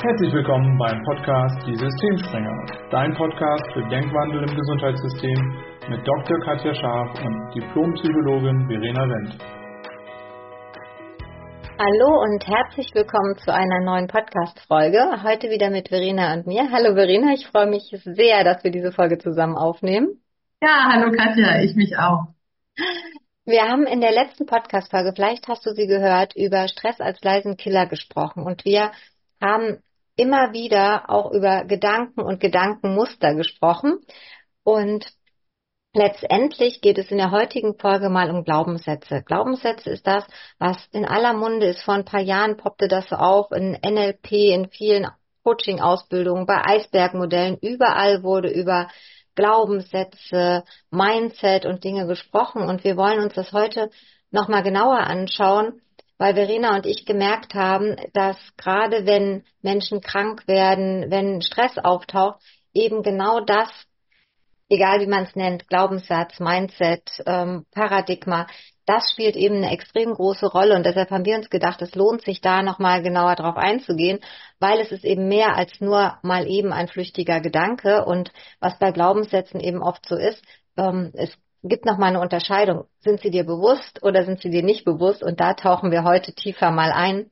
Herzlich willkommen beim Podcast Die Systemspringer, dein Podcast für Denkwandel im Gesundheitssystem mit Dr. Katja Scharf und Diplompsychologin Verena Wendt. Hallo und herzlich willkommen zu einer neuen Podcast-Folge. Heute wieder mit Verena und mir. Hallo Verena, ich freue mich sehr, dass wir diese Folge zusammen aufnehmen. Ja, hallo Katja, ich mich auch. Wir haben in der letzten Podcast-Folge, vielleicht hast du sie gehört, über Stress als leisen Killer gesprochen und wir haben immer wieder auch über Gedanken und Gedankenmuster gesprochen. Und letztendlich geht es in der heutigen Folge mal um Glaubenssätze. Glaubenssätze ist das, was in aller Munde ist. Vor ein paar Jahren poppte das auf in NLP, in vielen Coaching-Ausbildungen, bei Eisbergmodellen. Überall wurde über Glaubenssätze, Mindset und Dinge gesprochen. Und wir wollen uns das heute nochmal genauer anschauen, weil Verena und ich gemerkt haben, dass gerade wenn Menschen krank werden, wenn Stress auftaucht, eben genau das, egal wie man es nennt, Glaubenssatz, Mindset, ähm, Paradigma, das spielt eben eine extrem große Rolle. Und deshalb haben wir uns gedacht, es lohnt sich da nochmal genauer drauf einzugehen, weil es ist eben mehr als nur mal eben ein flüchtiger Gedanke. Und was bei Glaubenssätzen eben oft so ist, ähm, es gibt noch mal eine Unterscheidung. Sind sie dir bewusst oder sind sie dir nicht bewusst? Und da tauchen wir heute tiefer mal ein,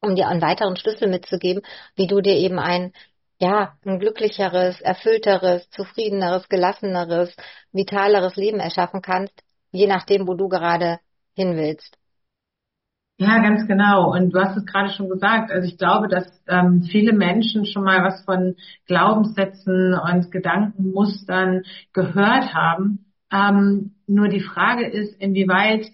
um dir einen weiteren Schlüssel mitzugeben, wie du dir eben ein ja, ein glücklicheres, erfüllteres, zufriedeneres, gelasseneres, vitaleres Leben erschaffen kannst, je nachdem, wo du gerade hin willst. Ja, ganz genau. Und du hast es gerade schon gesagt. Also ich glaube, dass ähm, viele Menschen schon mal was von Glaubenssätzen und Gedankenmustern gehört haben. Ähm, nur die Frage ist, inwieweit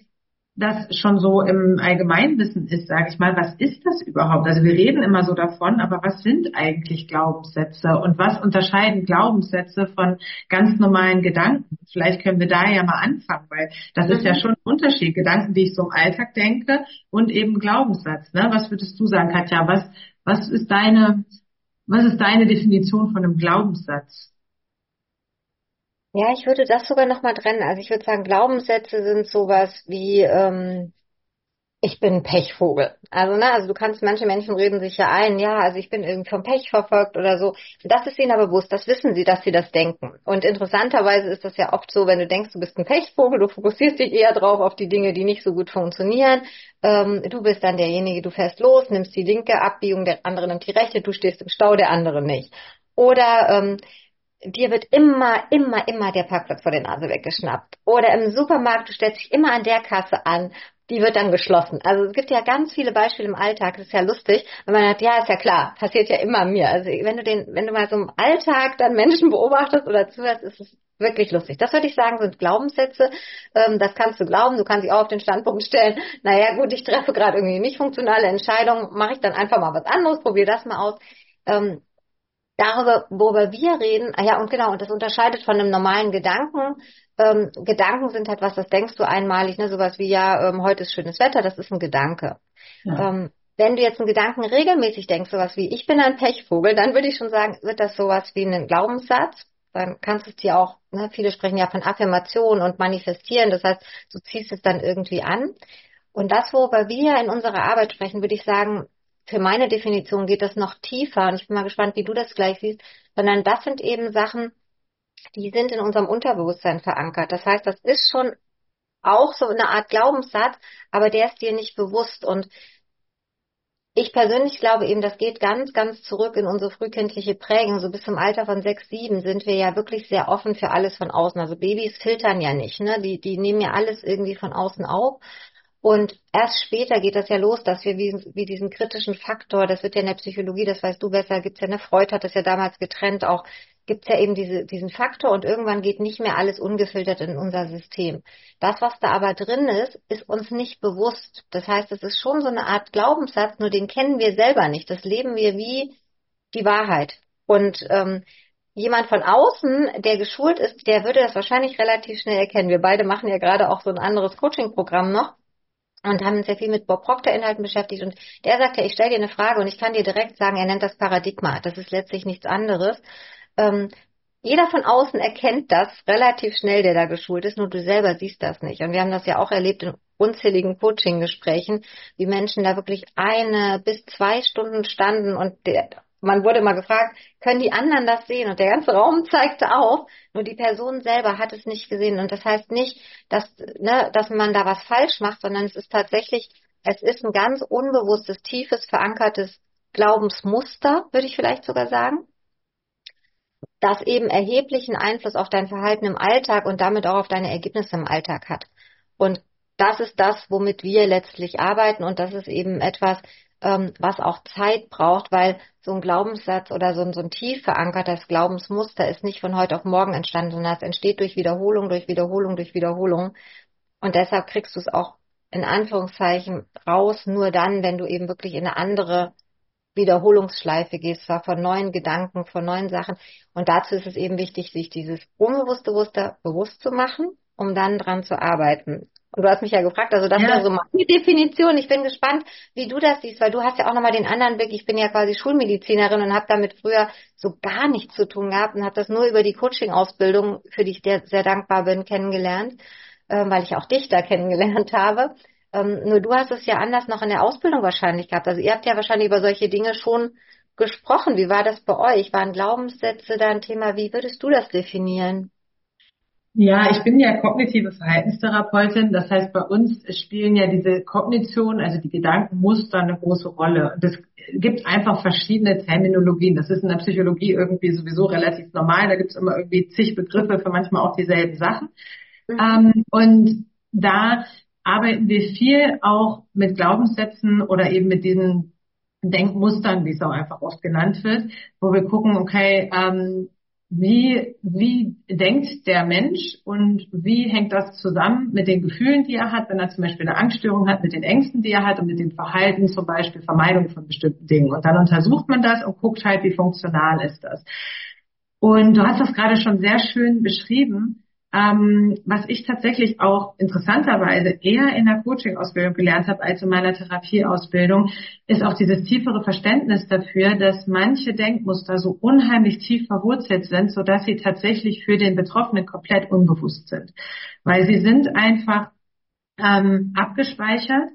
das schon so im Allgemeinwissen ist, sage ich mal, was ist das überhaupt? Also wir reden immer so davon, aber was sind eigentlich Glaubenssätze und was unterscheiden Glaubenssätze von ganz normalen Gedanken? Vielleicht können wir da ja mal anfangen, weil das mhm. ist ja mhm. schon ein Unterschied. Gedanken, die ich so im Alltag denke und eben Glaubenssatz. Ne? Was würdest du sagen, Katja? Was, was ist deine, was ist deine Definition von einem Glaubenssatz? Ja, ich würde das sogar nochmal trennen. Also ich würde sagen, Glaubenssätze sind sowas wie, ähm, ich bin ein Pechvogel. Also, ne, also du kannst, manche Menschen reden sich ja ein, ja, also ich bin irgendwie vom Pech verfolgt oder so. Das ist ihnen aber bewusst, das wissen sie, dass sie das denken. Und interessanterweise ist das ja oft so, wenn du denkst, du bist ein Pechvogel, du fokussierst dich eher drauf auf die Dinge, die nicht so gut funktionieren. Ähm, du bist dann derjenige, du fährst los, nimmst die linke Abbiegung, der andere nimmt die rechte, du stehst im Stau, der andere nicht. Oder ähm, dir wird immer, immer, immer der Parkplatz vor der Nase weggeschnappt. Oder im Supermarkt, du stellst dich immer an der Kasse an, die wird dann geschlossen. Also es gibt ja ganz viele Beispiele im Alltag, das ist ja lustig, wenn man sagt, ja, ist ja klar, passiert ja immer mir. Also wenn du den, wenn du mal so im Alltag dann Menschen beobachtest oder zuhörst, ist es wirklich lustig. Das würde ich sagen, sind Glaubenssätze. Ähm, das kannst du glauben, du kannst dich auch auf den Standpunkt stellen, naja gut, ich treffe gerade irgendwie nicht funktionale Entscheidungen, mache ich dann einfach mal was anderes, probiere das mal aus. Darüber, worüber wir reden, ah ja, und genau, und das unterscheidet von einem normalen Gedanken. Ähm, Gedanken sind halt was, das denkst du einmalig, ne, sowas wie, ja, ähm, heute ist schönes Wetter, das ist ein Gedanke. Ja. Ähm, wenn du jetzt einen Gedanken regelmäßig denkst, sowas wie, ich bin ein Pechvogel, dann würde ich schon sagen, wird das sowas wie ein Glaubenssatz. Dann kannst du es dir auch, ne, viele sprechen ja von Affirmation und Manifestieren, das heißt, du ziehst es dann irgendwie an. Und das, worüber wir in unserer Arbeit sprechen, würde ich sagen, für meine Definition geht das noch tiefer und ich bin mal gespannt, wie du das gleich siehst, sondern das sind eben Sachen, die sind in unserem Unterbewusstsein verankert. Das heißt, das ist schon auch so eine Art Glaubenssatz, aber der ist dir nicht bewusst und ich persönlich glaube eben, das geht ganz, ganz zurück in unsere frühkindliche Prägung. So bis zum Alter von sechs, sieben sind wir ja wirklich sehr offen für alles von außen. Also Babys filtern ja nicht, ne? Die, die nehmen ja alles irgendwie von außen auf. Und erst später geht das ja los, dass wir wie, wie diesen kritischen Faktor, das wird ja in der Psychologie, das weißt du besser, gibt's ja eine Freud hat das ja damals getrennt, auch gibt's ja eben diese, diesen Faktor und irgendwann geht nicht mehr alles ungefiltert in unser System. Das, was da aber drin ist, ist uns nicht bewusst. Das heißt, es ist schon so eine Art Glaubenssatz, nur den kennen wir selber nicht. Das leben wir wie die Wahrheit. Und ähm, jemand von außen, der geschult ist, der würde das wahrscheinlich relativ schnell erkennen. Wir beide machen ja gerade auch so ein anderes Coaching-Programm noch und haben uns sehr viel mit Bob Proctor Inhalten beschäftigt und der sagte, ich stelle dir eine Frage und ich kann dir direkt sagen, er nennt das Paradigma. Das ist letztlich nichts anderes. Ähm, jeder von außen erkennt das relativ schnell, der da geschult ist, nur du selber siehst das nicht. Und wir haben das ja auch erlebt in unzähligen Coaching-Gesprächen, wie Menschen da wirklich eine bis zwei Stunden standen und der, man wurde mal gefragt, können die anderen das sehen? Und der ganze Raum zeigte auf, nur die Person selber hat es nicht gesehen. Und das heißt nicht, dass, ne, dass man da was falsch macht, sondern es ist tatsächlich, es ist ein ganz unbewusstes, tiefes, verankertes Glaubensmuster, würde ich vielleicht sogar sagen das eben erheblichen Einfluss auf dein Verhalten im Alltag und damit auch auf deine Ergebnisse im Alltag hat. Und das ist das, womit wir letztlich arbeiten und das ist eben etwas, ähm, was auch Zeit braucht, weil so ein Glaubenssatz oder so ein, so ein tief verankertes Glaubensmuster ist nicht von heute auf morgen entstanden, sondern es entsteht durch Wiederholung, durch Wiederholung, durch Wiederholung. Und deshalb kriegst du es auch in Anführungszeichen raus, nur dann, wenn du eben wirklich in eine andere Wiederholungsschleife gehst, zwar von neuen Gedanken, von neuen Sachen. Und dazu ist es eben wichtig, sich dieses unbewusste Muster bewusst zu machen, um dann dran zu arbeiten. Und du hast mich ja gefragt, also das ja. wäre so meine Definition. Ich bin gespannt, wie du das siehst, weil du hast ja auch nochmal den anderen Blick. Ich bin ja quasi Schulmedizinerin und habe damit früher so gar nichts zu tun gehabt und habe das nur über die Coaching-Ausbildung, für die ich sehr, sehr dankbar bin, kennengelernt, äh, weil ich auch dich da kennengelernt habe. Ähm, nur du hast es ja anders noch in der Ausbildung wahrscheinlich gehabt. Also ihr habt ja wahrscheinlich über solche Dinge schon gesprochen. Wie war das bei euch? Waren Glaubenssätze da ein Thema? Wie würdest du das definieren? Ja, ich bin ja kognitive Verhaltenstherapeutin. Das heißt, bei uns spielen ja diese Kognition, also die Gedankenmuster eine große Rolle. Und es gibt einfach verschiedene Terminologien. Das ist in der Psychologie irgendwie sowieso relativ normal. Da gibt es immer irgendwie zig Begriffe für manchmal auch dieselben Sachen. Mhm. Ähm, und da arbeiten wir viel auch mit Glaubenssätzen oder eben mit diesen Denkmustern, wie es auch einfach oft genannt wird, wo wir gucken, okay, ähm, wie, wie denkt der Mensch und wie hängt das zusammen mit den Gefühlen, die er hat, wenn er zum Beispiel eine Angststörung hat, mit den Ängsten, die er hat und mit dem Verhalten, zum Beispiel Vermeidung von bestimmten Dingen. Und dann untersucht man das und guckt halt, wie funktional ist das. Und du hast das gerade schon sehr schön beschrieben. Ähm, was ich tatsächlich auch interessanterweise eher in der Coaching-Ausbildung gelernt habe als in meiner Therapieausbildung, ist auch dieses tiefere Verständnis dafür, dass manche Denkmuster so unheimlich tief verwurzelt sind, sodass sie tatsächlich für den Betroffenen komplett unbewusst sind. Weil sie sind einfach ähm, abgespeichert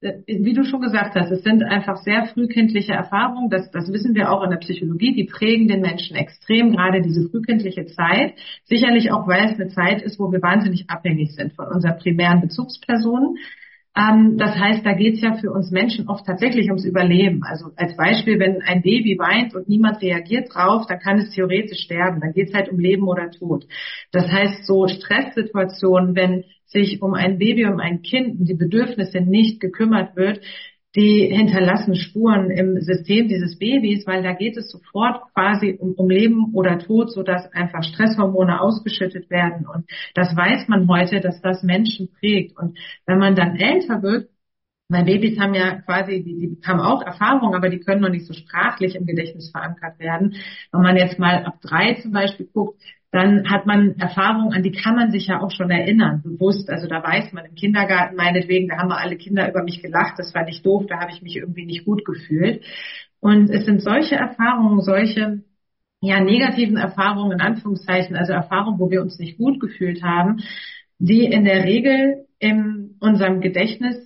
wie du schon gesagt hast, es sind einfach sehr frühkindliche Erfahrungen. Das, das wissen wir auch in der Psychologie. Die prägen den Menschen extrem, gerade diese frühkindliche Zeit. Sicherlich auch, weil es eine Zeit ist, wo wir wahnsinnig abhängig sind von unseren primären Bezugspersonen. Ähm, das heißt, da geht es ja für uns Menschen oft tatsächlich ums Überleben. Also als Beispiel, wenn ein Baby weint und niemand reagiert drauf, dann kann es theoretisch sterben. Dann geht es halt um Leben oder Tod. Das heißt, so Stresssituationen, wenn sich um ein Baby, um ein Kind, um die Bedürfnisse nicht gekümmert wird, die hinterlassen Spuren im System dieses Babys, weil da geht es sofort quasi um, um Leben oder Tod, sodass einfach Stresshormone ausgeschüttet werden. Und das weiß man heute, dass das Menschen prägt. Und wenn man dann älter wird, weil Babys haben ja quasi, die, die haben auch Erfahrung, aber die können noch nicht so sprachlich im Gedächtnis verankert werden. Wenn man jetzt mal ab drei zum Beispiel guckt, dann hat man Erfahrungen, an die kann man sich ja auch schon erinnern, bewusst. Also da weiß man im Kindergarten meinetwegen, da haben wir alle Kinder über mich gelacht, das war nicht doof, da habe ich mich irgendwie nicht gut gefühlt. Und es sind solche Erfahrungen, solche ja negativen Erfahrungen in Anführungszeichen, also Erfahrungen, wo wir uns nicht gut gefühlt haben, die in der Regel in unserem Gedächtnis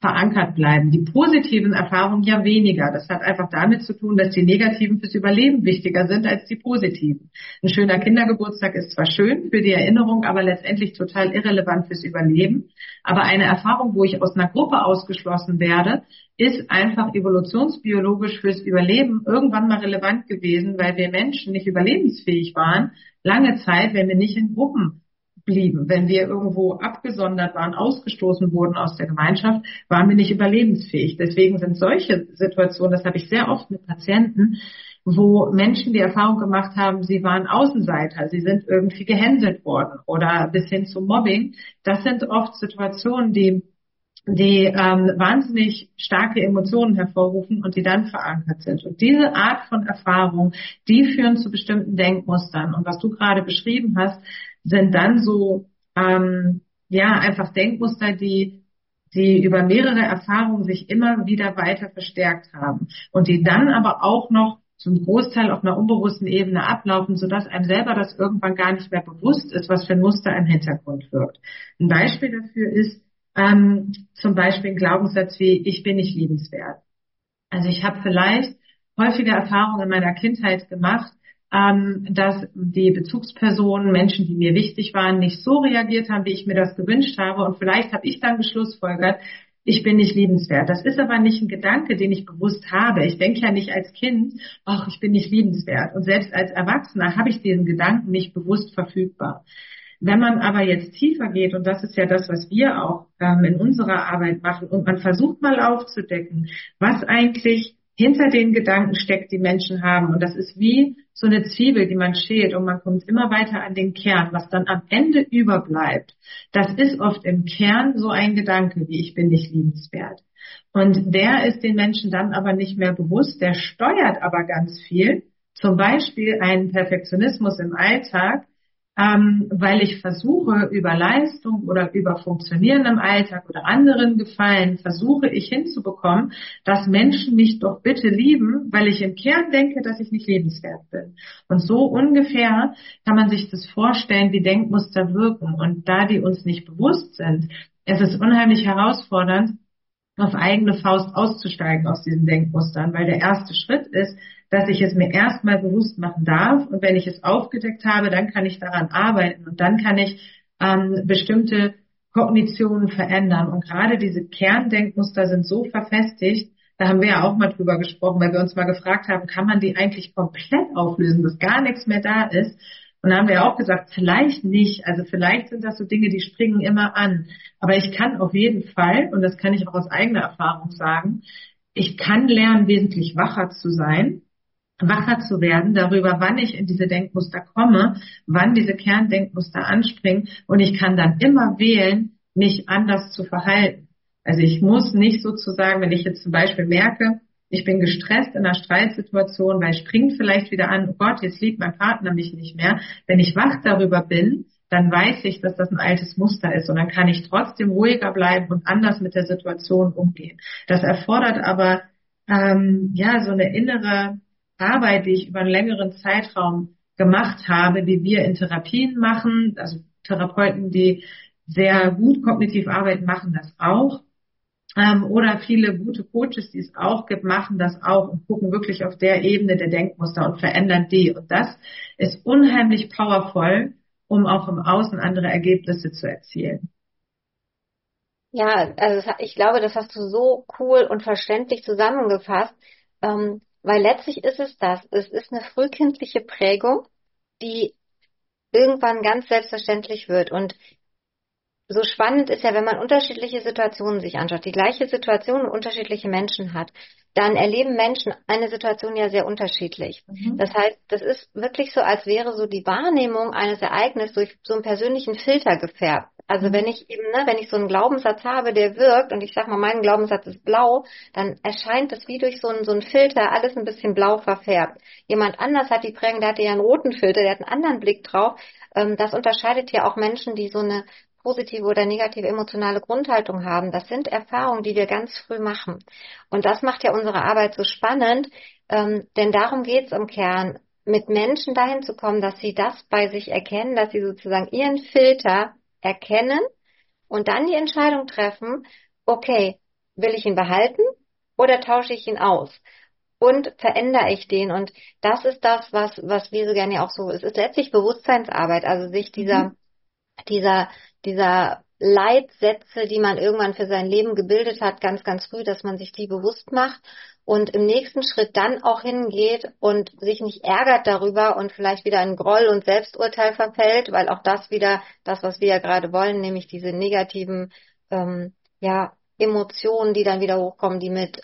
verankert bleiben. Die positiven Erfahrungen ja weniger. Das hat einfach damit zu tun, dass die negativen fürs Überleben wichtiger sind als die positiven. Ein schöner Kindergeburtstag ist zwar schön für die Erinnerung, aber letztendlich total irrelevant fürs Überleben. Aber eine Erfahrung, wo ich aus einer Gruppe ausgeschlossen werde, ist einfach evolutionsbiologisch fürs Überleben irgendwann mal relevant gewesen, weil wir Menschen nicht überlebensfähig waren, lange Zeit, wenn wir nicht in Gruppen blieben. Wenn wir irgendwo abgesondert waren, ausgestoßen wurden aus der Gemeinschaft, waren wir nicht überlebensfähig. Deswegen sind solche Situationen, das habe ich sehr oft mit Patienten, wo Menschen die Erfahrung gemacht haben, sie waren Außenseiter, sie sind irgendwie gehänselt worden oder bis hin zu Mobbing. Das sind oft Situationen, die die ähm, wahnsinnig starke Emotionen hervorrufen und die dann verankert sind. Und diese Art von Erfahrung, die führen zu bestimmten Denkmustern. Und was du gerade beschrieben hast, sind dann so ähm, ja einfach Denkmuster, die die über mehrere Erfahrungen sich immer wieder weiter verstärkt haben und die dann aber auch noch zum Großteil auf einer unbewussten Ebene ablaufen, sodass einem selber das irgendwann gar nicht mehr bewusst ist, was für ein Muster im Hintergrund wirkt. Ein Beispiel dafür ist ähm, zum Beispiel ein Glaubenssatz wie ich bin nicht liebenswert. Also ich habe vielleicht häufige Erfahrungen in meiner Kindheit gemacht, ähm, dass die Bezugspersonen, Menschen, die mir wichtig waren, nicht so reagiert haben, wie ich mir das gewünscht habe. Und vielleicht habe ich dann geschlussfolgert, ich bin nicht liebenswert. Das ist aber nicht ein Gedanke, den ich bewusst habe. Ich denke ja nicht als Kind, ach, ich bin nicht liebenswert. Und selbst als Erwachsener habe ich diesen Gedanken nicht bewusst verfügbar. Wenn man aber jetzt tiefer geht, und das ist ja das, was wir auch ähm, in unserer Arbeit machen, und man versucht mal aufzudecken, was eigentlich hinter den Gedanken steckt, die Menschen haben. Und das ist wie so eine Zwiebel, die man schält und man kommt immer weiter an den Kern. Was dann am Ende überbleibt, das ist oft im Kern so ein Gedanke wie ich bin nicht liebenswert. Und der ist den Menschen dann aber nicht mehr bewusst, der steuert aber ganz viel. Zum Beispiel einen Perfektionismus im Alltag, ähm, weil ich versuche, über Leistung oder über Funktionieren im Alltag oder anderen Gefallen, versuche ich hinzubekommen, dass Menschen mich doch bitte lieben, weil ich im Kern denke, dass ich nicht lebenswert bin. Und so ungefähr kann man sich das vorstellen, wie Denkmuster wirken. Und da die uns nicht bewusst sind, es ist unheimlich herausfordernd, auf eigene Faust auszusteigen aus diesen Denkmustern, weil der erste Schritt ist, dass ich es mir erstmal bewusst machen darf und wenn ich es aufgedeckt habe, dann kann ich daran arbeiten und dann kann ich ähm, bestimmte Kognitionen verändern. Und gerade diese Kerndenkmuster sind so verfestigt, da haben wir ja auch mal drüber gesprochen, weil wir uns mal gefragt haben, kann man die eigentlich komplett auflösen, dass gar nichts mehr da ist? Und da haben wir auch gesagt, vielleicht nicht. Also vielleicht sind das so Dinge, die springen immer an. Aber ich kann auf jeden Fall, und das kann ich auch aus eigener Erfahrung sagen, ich kann lernen, wesentlich wacher zu sein wacher zu werden darüber, wann ich in diese Denkmuster komme, wann diese Kerndenkmuster anspringen und ich kann dann immer wählen, mich anders zu verhalten. Also ich muss nicht sozusagen, wenn ich jetzt zum Beispiel merke, ich bin gestresst in einer Streitsituation, weil springt vielleicht wieder an, oh Gott, jetzt liebt mein Partner mich nicht mehr. Wenn ich wach darüber bin, dann weiß ich, dass das ein altes Muster ist und dann kann ich trotzdem ruhiger bleiben und anders mit der Situation umgehen. Das erfordert aber ähm, ja so eine innere Arbeit, die ich über einen längeren Zeitraum gemacht habe, die wir in Therapien machen, also Therapeuten, die sehr gut kognitiv arbeiten, machen das auch. Ähm, oder viele gute Coaches, die es auch gibt, machen das auch und gucken wirklich auf der Ebene der Denkmuster und verändern die. Und das ist unheimlich powerful, um auch im Außen andere Ergebnisse zu erzielen. Ja, also ich glaube, das hast du so cool und verständlich zusammengefasst. Ähm, weil letztlich ist es das. Es ist eine frühkindliche Prägung, die irgendwann ganz selbstverständlich wird. Und so spannend ist ja, wenn man unterschiedliche Situationen sich anschaut, die gleiche Situation und unterschiedliche Menschen hat, dann erleben Menschen eine Situation ja sehr unterschiedlich. Mhm. Das heißt, das ist wirklich so, als wäre so die Wahrnehmung eines Ereignisses durch so einen persönlichen Filter gefärbt. Also mhm. wenn ich eben, ne, wenn ich so einen Glaubenssatz habe, der wirkt und ich sag mal, mein Glaubenssatz ist blau, dann erscheint es wie durch so einen, so einen Filter alles ein bisschen blau verfärbt. Jemand anders hat die Prägung, der hatte ja einen roten Filter, der hat einen anderen Blick drauf. Ähm, das unterscheidet ja auch Menschen, die so eine positive oder negative emotionale Grundhaltung haben. Das sind Erfahrungen, die wir ganz früh machen. Und das macht ja unsere Arbeit so spannend, ähm, denn darum geht es im Kern, mit Menschen dahin zu kommen, dass sie das bei sich erkennen, dass sie sozusagen ihren Filter erkennen und dann die Entscheidung treffen, okay, will ich ihn behalten oder tausche ich ihn aus? Und verändere ich den? Und das ist das, was, was wir so gerne auch so, es ist letztlich Bewusstseinsarbeit, also sich dieser, mhm. dieser, dieser Leitsätze, die man irgendwann für sein Leben gebildet hat, ganz, ganz früh, dass man sich die bewusst macht und im nächsten Schritt dann auch hingeht und sich nicht ärgert darüber und vielleicht wieder in Groll und Selbsturteil verfällt, weil auch das wieder das, was wir ja gerade wollen, nämlich diese negativen ähm, ja, Emotionen, die dann wieder hochkommen, die mit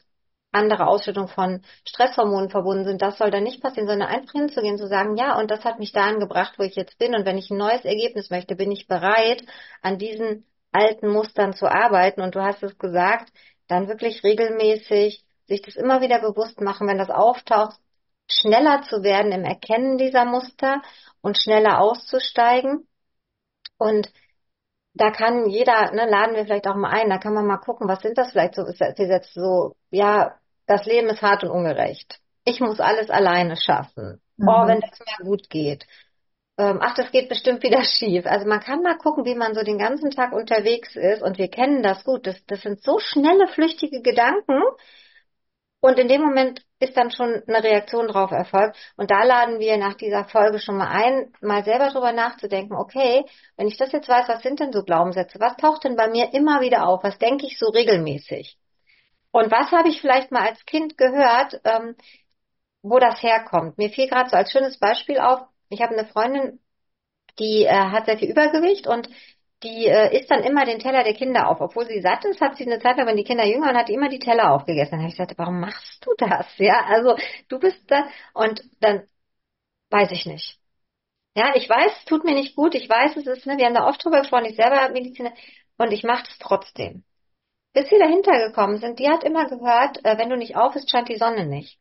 anderer Ausschüttung von Stresshormonen verbunden sind, das soll dann nicht passieren, sondern einfach hinzugehen, zu sagen, ja, und das hat mich dahin gebracht, wo ich jetzt bin. Und wenn ich ein neues Ergebnis möchte, bin ich bereit, an diesen alten Mustern zu arbeiten. Und du hast es gesagt, dann wirklich regelmäßig sich das immer wieder bewusst machen, wenn das auftaucht, schneller zu werden im Erkennen dieser Muster und schneller auszusteigen. Und da kann jeder, ne, laden wir vielleicht auch mal ein, da kann man mal gucken, was sind das vielleicht so, jetzt so, ja, das Leben ist hart und ungerecht. ich muss alles alleine schaffen. Mhm. Oh, wenn das mal gut geht. Ähm, ach, das geht bestimmt wieder schief. Also man kann mal gucken, wie man so den ganzen Tag unterwegs ist und wir kennen das gut. Das, das sind so schnelle, flüchtige Gedanken. Und in dem Moment ist dann schon eine Reaktion drauf erfolgt. Und da laden wir nach dieser Folge schon mal ein, mal selber drüber nachzudenken, okay, wenn ich das jetzt weiß, was sind denn so Glaubenssätze? Was taucht denn bei mir immer wieder auf? Was denke ich so regelmäßig? Und was habe ich vielleicht mal als Kind gehört, ähm, wo das herkommt? Mir fiel gerade so als schönes Beispiel auf, ich habe eine Freundin, die äh, hat sehr viel Übergewicht und die äh, isst dann immer den Teller der Kinder auf. Obwohl sie satt ist, hat sie eine Zeit lang, wenn die Kinder jünger waren, hat die immer die Teller aufgegessen. Dann habe ich gesagt, warum machst du das? Ja, also du bist da und dann weiß ich nicht. Ja, ich weiß, es tut mir nicht gut. Ich weiß, es ist, ne, wir haben da oft drüber gesprochen, ich selber Mediziner und ich mache es trotzdem bis wir dahinter gekommen sind, die hat immer gehört, äh, wenn du nicht auf isst, scheint die Sonne nicht.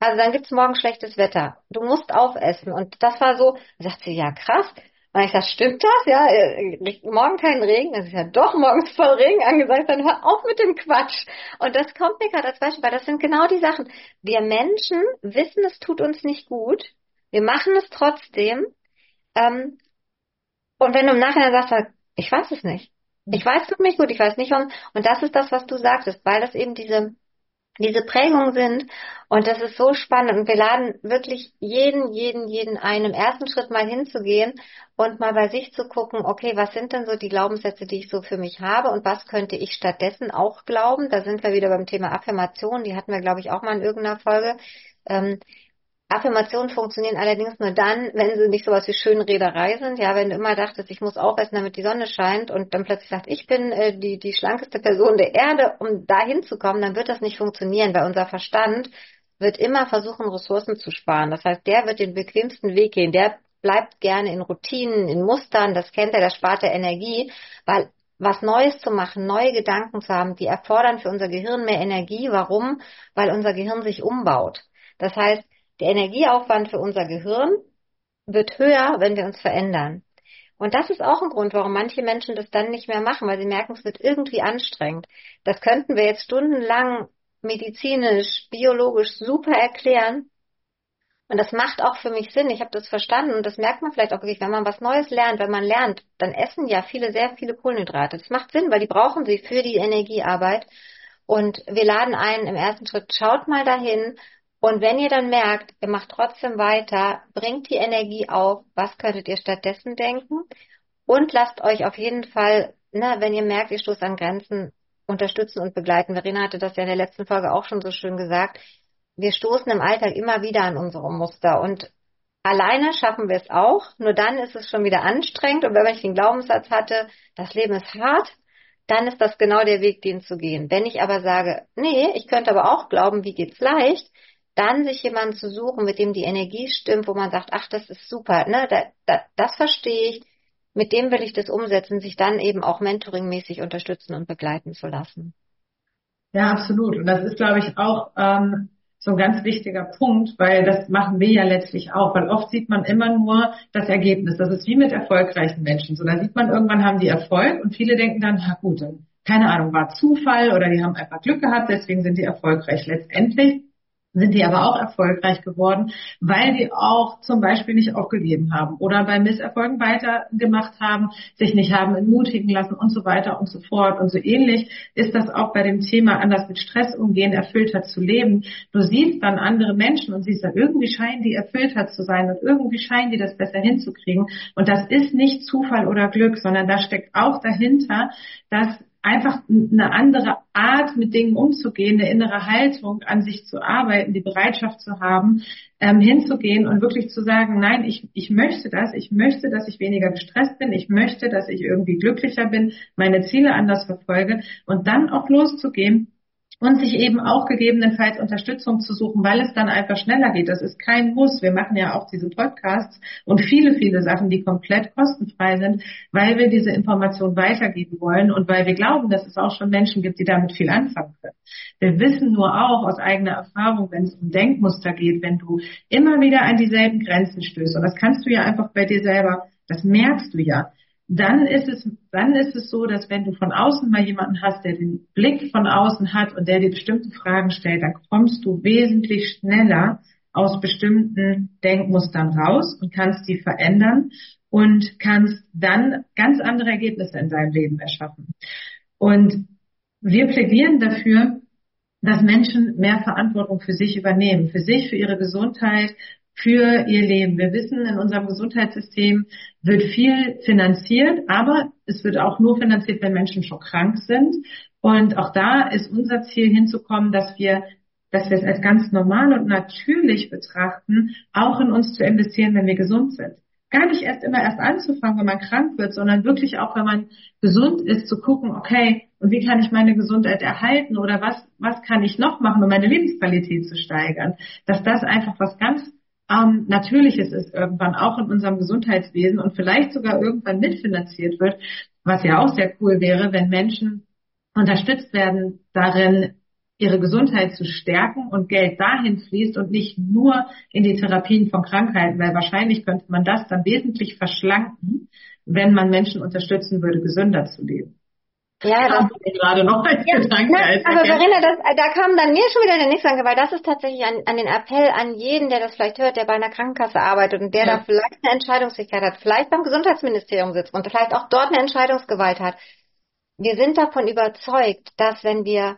Also dann gibt's morgen schlechtes Wetter. Du musst aufessen. Und das war so, sagt sie, ja krass. Und ich sag, stimmt das? Ja, äh, morgen kein Regen. Das ist ja doch morgens voll Regen angesagt. Dann hör auf mit dem Quatsch. Und das kommt mir gerade als Beispiel, weil das sind genau die Sachen. Wir Menschen wissen, es tut uns nicht gut. Wir machen es trotzdem. Ähm, und wenn du im Nachhinein sagst, ich weiß es nicht. Ich weiß, tut mich gut, ich weiß nicht warum. Und das ist das, was du sagtest, weil das eben diese, diese Prägungen sind. Und das ist so spannend. Und wir laden wirklich jeden, jeden, jeden ein, im ersten Schritt mal hinzugehen und mal bei sich zu gucken, okay, was sind denn so die Glaubenssätze, die ich so für mich habe und was könnte ich stattdessen auch glauben? Da sind wir wieder beim Thema Affirmation. Die hatten wir, glaube ich, auch mal in irgendeiner Folge. Ähm, Affirmationen funktionieren allerdings nur dann, wenn sie nicht sowas wie Schönrederei sind. Ja, wenn du immer dachtest, ich muss aufessen, damit die Sonne scheint und dann plötzlich sagt, ich bin äh, die, die schlankeste Person der Erde, um da hinzukommen, dann wird das nicht funktionieren, weil unser Verstand wird immer versuchen, Ressourcen zu sparen. Das heißt, der wird den bequemsten Weg gehen. Der bleibt gerne in Routinen, in Mustern, das kennt er, der spart der Energie, weil was Neues zu machen, neue Gedanken zu haben, die erfordern für unser Gehirn mehr Energie. Warum? Weil unser Gehirn sich umbaut. Das heißt, der Energieaufwand für unser Gehirn wird höher, wenn wir uns verändern. Und das ist auch ein Grund, warum manche Menschen das dann nicht mehr machen, weil sie merken, es wird irgendwie anstrengend. Das könnten wir jetzt stundenlang medizinisch, biologisch super erklären. Und das macht auch für mich Sinn. Ich habe das verstanden und das merkt man vielleicht auch wirklich, wenn man was Neues lernt. Wenn man lernt, dann essen ja viele sehr viele Kohlenhydrate. Das macht Sinn, weil die brauchen sie für die Energiearbeit. Und wir laden ein im ersten Schritt, schaut mal dahin und wenn ihr dann merkt, ihr macht trotzdem weiter, bringt die Energie auf, was könntet ihr stattdessen denken? Und lasst euch auf jeden Fall, ne, wenn ihr merkt, ihr stoßt an Grenzen, unterstützen und begleiten. Verena hatte das ja in der letzten Folge auch schon so schön gesagt. Wir stoßen im Alltag immer wieder an unsere Muster und alleine schaffen wir es auch. Nur dann ist es schon wieder anstrengend. Und wenn ich den Glaubenssatz hatte, das Leben ist hart, dann ist das genau der Weg, den zu gehen. Wenn ich aber sage, nee, ich könnte aber auch glauben, wie geht's leicht, dann sich jemanden zu suchen, mit dem die Energie stimmt, wo man sagt, ach, das ist super, ne, da, da, das verstehe ich, mit dem will ich das umsetzen, sich dann eben auch mentoringmäßig unterstützen und begleiten zu lassen. Ja, absolut. Und das ist, glaube ich, auch ähm, so ein ganz wichtiger Punkt, weil das machen wir ja letztlich auch, weil oft sieht man immer nur das Ergebnis. Das ist wie mit erfolgreichen Menschen. So, da sieht man irgendwann haben die Erfolg und viele denken dann, na gut, keine Ahnung, war Zufall oder die haben einfach Glück gehabt, deswegen sind die erfolgreich. Letztendlich sind die aber auch erfolgreich geworden, weil die auch zum Beispiel nicht aufgegeben haben oder bei Misserfolgen weitergemacht haben, sich nicht haben entmutigen lassen und so weiter und so fort. Und so ähnlich ist das auch bei dem Thema anders mit Stress umgehen, erfüllter zu leben. Du siehst dann andere Menschen und siehst dann, irgendwie scheinen die erfüllter zu sein und irgendwie scheinen die das besser hinzukriegen. Und das ist nicht Zufall oder Glück, sondern da steckt auch dahinter, dass einfach eine andere Art, mit Dingen umzugehen, eine innere Haltung an sich zu arbeiten, die Bereitschaft zu haben, ähm, hinzugehen und wirklich zu sagen, nein, ich, ich möchte das, ich möchte, dass ich weniger gestresst bin, ich möchte, dass ich irgendwie glücklicher bin, meine Ziele anders verfolge und dann auch loszugehen und sich eben auch gegebenenfalls Unterstützung zu suchen, weil es dann einfach schneller geht. Das ist kein Muss. Wir machen ja auch diese Podcasts und viele, viele Sachen, die komplett kostenfrei sind, weil wir diese Information weitergeben wollen und weil wir glauben, dass es auch schon Menschen gibt, die damit viel anfangen können. Wir wissen nur auch aus eigener Erfahrung, wenn es um Denkmuster geht, wenn du immer wieder an dieselben Grenzen stößt, und das kannst du ja einfach bei dir selber, das merkst du ja, dann ist es, dann ist es so, dass wenn du von außen mal jemanden hast, der den Blick von außen hat und der dir bestimmte Fragen stellt, dann kommst du wesentlich schneller aus bestimmten Denkmustern raus und kannst die verändern und kannst dann ganz andere Ergebnisse in deinem Leben erschaffen. Und wir plädieren dafür, dass Menschen mehr Verantwortung für sich übernehmen, für sich, für ihre Gesundheit, für ihr Leben. Wir wissen, in unserem Gesundheitssystem wird viel finanziert, aber es wird auch nur finanziert, wenn Menschen schon krank sind. Und auch da ist unser Ziel hinzukommen, dass wir dass wir es als ganz normal und natürlich betrachten, auch in uns zu investieren, wenn wir gesund sind. Gar nicht erst immer erst anzufangen, wenn man krank wird, sondern wirklich auch, wenn man gesund ist, zu gucken, okay, und wie kann ich meine Gesundheit erhalten oder was, was kann ich noch machen, um meine Lebensqualität zu steigern? Dass das einfach was ganz ähm, Natürliches ist irgendwann auch in unserem Gesundheitswesen und vielleicht sogar irgendwann mitfinanziert wird, was ja auch sehr cool wäre, wenn Menschen unterstützt werden darin, ihre Gesundheit zu stärken und Geld dahin fließt und nicht nur in die Therapien von Krankheiten, weil wahrscheinlich könnte man das dann wesentlich verschlanken, wenn man Menschen unterstützen würde, gesünder zu leben. Ja, das gerade noch ein ja, Gedanke. Nein, aber Verena, das, da kam dann mir schon wieder der nächste Gedanke, weil das ist tatsächlich an, an den Appell an jeden, der das vielleicht hört, der bei einer Krankenkasse arbeitet und der ja. da vielleicht eine Entscheidungsfähigkeit hat, vielleicht beim Gesundheitsministerium sitzt und vielleicht auch dort eine Entscheidungsgewalt hat. Wir sind davon überzeugt, dass wenn wir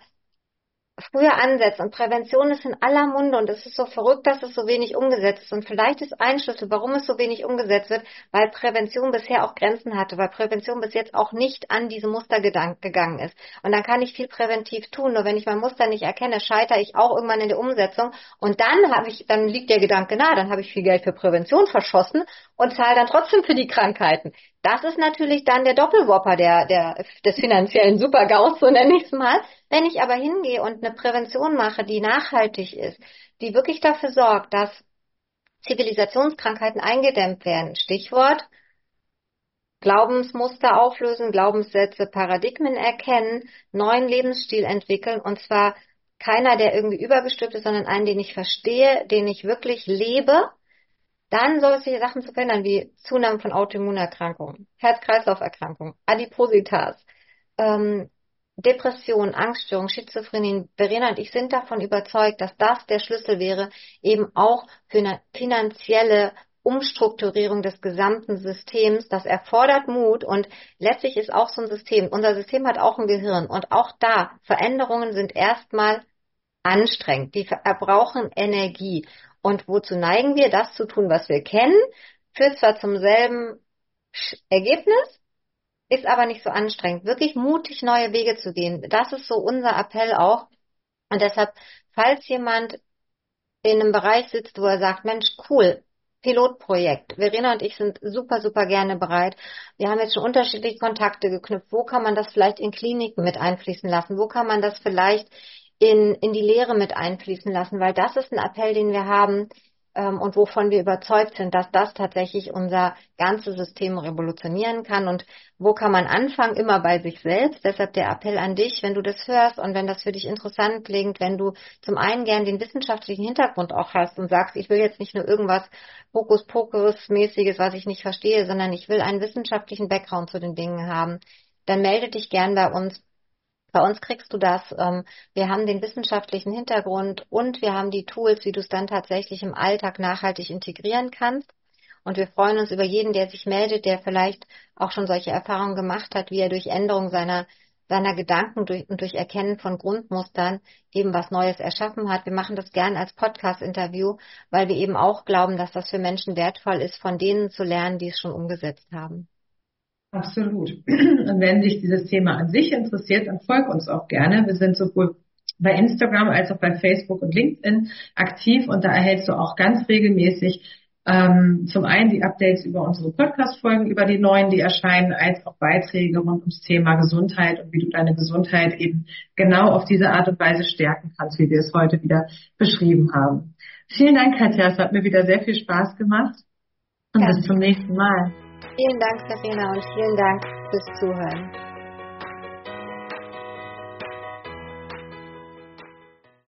früher ansetzen. Und Prävention ist in aller Munde und es ist so verrückt, dass es so wenig umgesetzt ist. Und vielleicht ist ein Schlüssel, warum es so wenig umgesetzt wird, weil Prävention bisher auch Grenzen hatte, weil Prävention bis jetzt auch nicht an diese Muster gegangen ist. Und dann kann ich viel präventiv tun, nur wenn ich mein Muster nicht erkenne, scheitere ich auch irgendwann in der Umsetzung. Und dann habe ich, dann liegt der Gedanke nahe, dann habe ich viel Geld für Prävention verschossen und zahle dann trotzdem für die Krankheiten. Das ist natürlich dann der Doppelwopper der, der, des finanziellen Supergaus, so nenne ich es mal. Wenn ich aber hingehe und eine Prävention mache, die nachhaltig ist, die wirklich dafür sorgt, dass Zivilisationskrankheiten eingedämmt werden, Stichwort Glaubensmuster auflösen, Glaubenssätze, Paradigmen erkennen, neuen Lebensstil entwickeln und zwar keiner, der irgendwie übergestülpt ist, sondern einen, den ich verstehe, den ich wirklich lebe dann solche Sachen zu verändern wie Zunahme von Autoimmunerkrankungen, Herz-Kreislauf-Erkrankungen, Adipositas, ähm, Depression, Angststörung, Schizophrenie. Verena und ich sind davon überzeugt, dass das der Schlüssel wäre, eben auch für eine finanzielle Umstrukturierung des gesamten Systems. Das erfordert Mut und letztlich ist auch so ein System. Unser System hat auch ein Gehirn und auch da Veränderungen sind erstmal anstrengend. Die brauchen Energie. Und wozu neigen wir? Das zu tun, was wir kennen, führt zwar zum selben Ergebnis, ist aber nicht so anstrengend. Wirklich mutig neue Wege zu gehen. Das ist so unser Appell auch. Und deshalb, falls jemand in einem Bereich sitzt, wo er sagt, Mensch, cool, Pilotprojekt. Verena und ich sind super, super gerne bereit. Wir haben jetzt schon unterschiedliche Kontakte geknüpft. Wo kann man das vielleicht in Kliniken mit einfließen lassen? Wo kann man das vielleicht in, in die Lehre mit einfließen lassen, weil das ist ein Appell, den wir haben ähm, und wovon wir überzeugt sind, dass das tatsächlich unser ganzes System revolutionieren kann. Und wo kann man anfangen? Immer bei sich selbst. Deshalb der Appell an dich, wenn du das hörst und wenn das für dich interessant klingt, wenn du zum einen gern den wissenschaftlichen Hintergrund auch hast und sagst, ich will jetzt nicht nur irgendwas Hokuspokus-mäßiges, was ich nicht verstehe, sondern ich will einen wissenschaftlichen Background zu den Dingen haben, dann melde dich gern bei uns bei uns kriegst du das. Ähm, wir haben den wissenschaftlichen Hintergrund und wir haben die Tools, wie du es dann tatsächlich im Alltag nachhaltig integrieren kannst. Und wir freuen uns über jeden, der sich meldet, der vielleicht auch schon solche Erfahrungen gemacht hat, wie er durch Änderung seiner, seiner Gedanken durch, und durch Erkennen von Grundmustern eben was Neues erschaffen hat. Wir machen das gern als Podcast-Interview, weil wir eben auch glauben, dass das für Menschen wertvoll ist, von denen zu lernen, die es schon umgesetzt haben. Absolut. Und wenn dich dieses Thema an sich interessiert, dann folg uns auch gerne. Wir sind sowohl bei Instagram als auch bei Facebook und LinkedIn aktiv und da erhältst du auch ganz regelmäßig ähm, zum einen die Updates über unsere Podcast-Folgen, über die neuen, die erscheinen, als auch Beiträge rund ums Thema Gesundheit und wie du deine Gesundheit eben genau auf diese Art und Weise stärken kannst, wie wir es heute wieder beschrieben haben. Vielen Dank, Katja. Es hat mir wieder sehr viel Spaß gemacht und ja. bis zum nächsten Mal. Vielen Dank, Verena, und vielen Dank fürs Zuhören.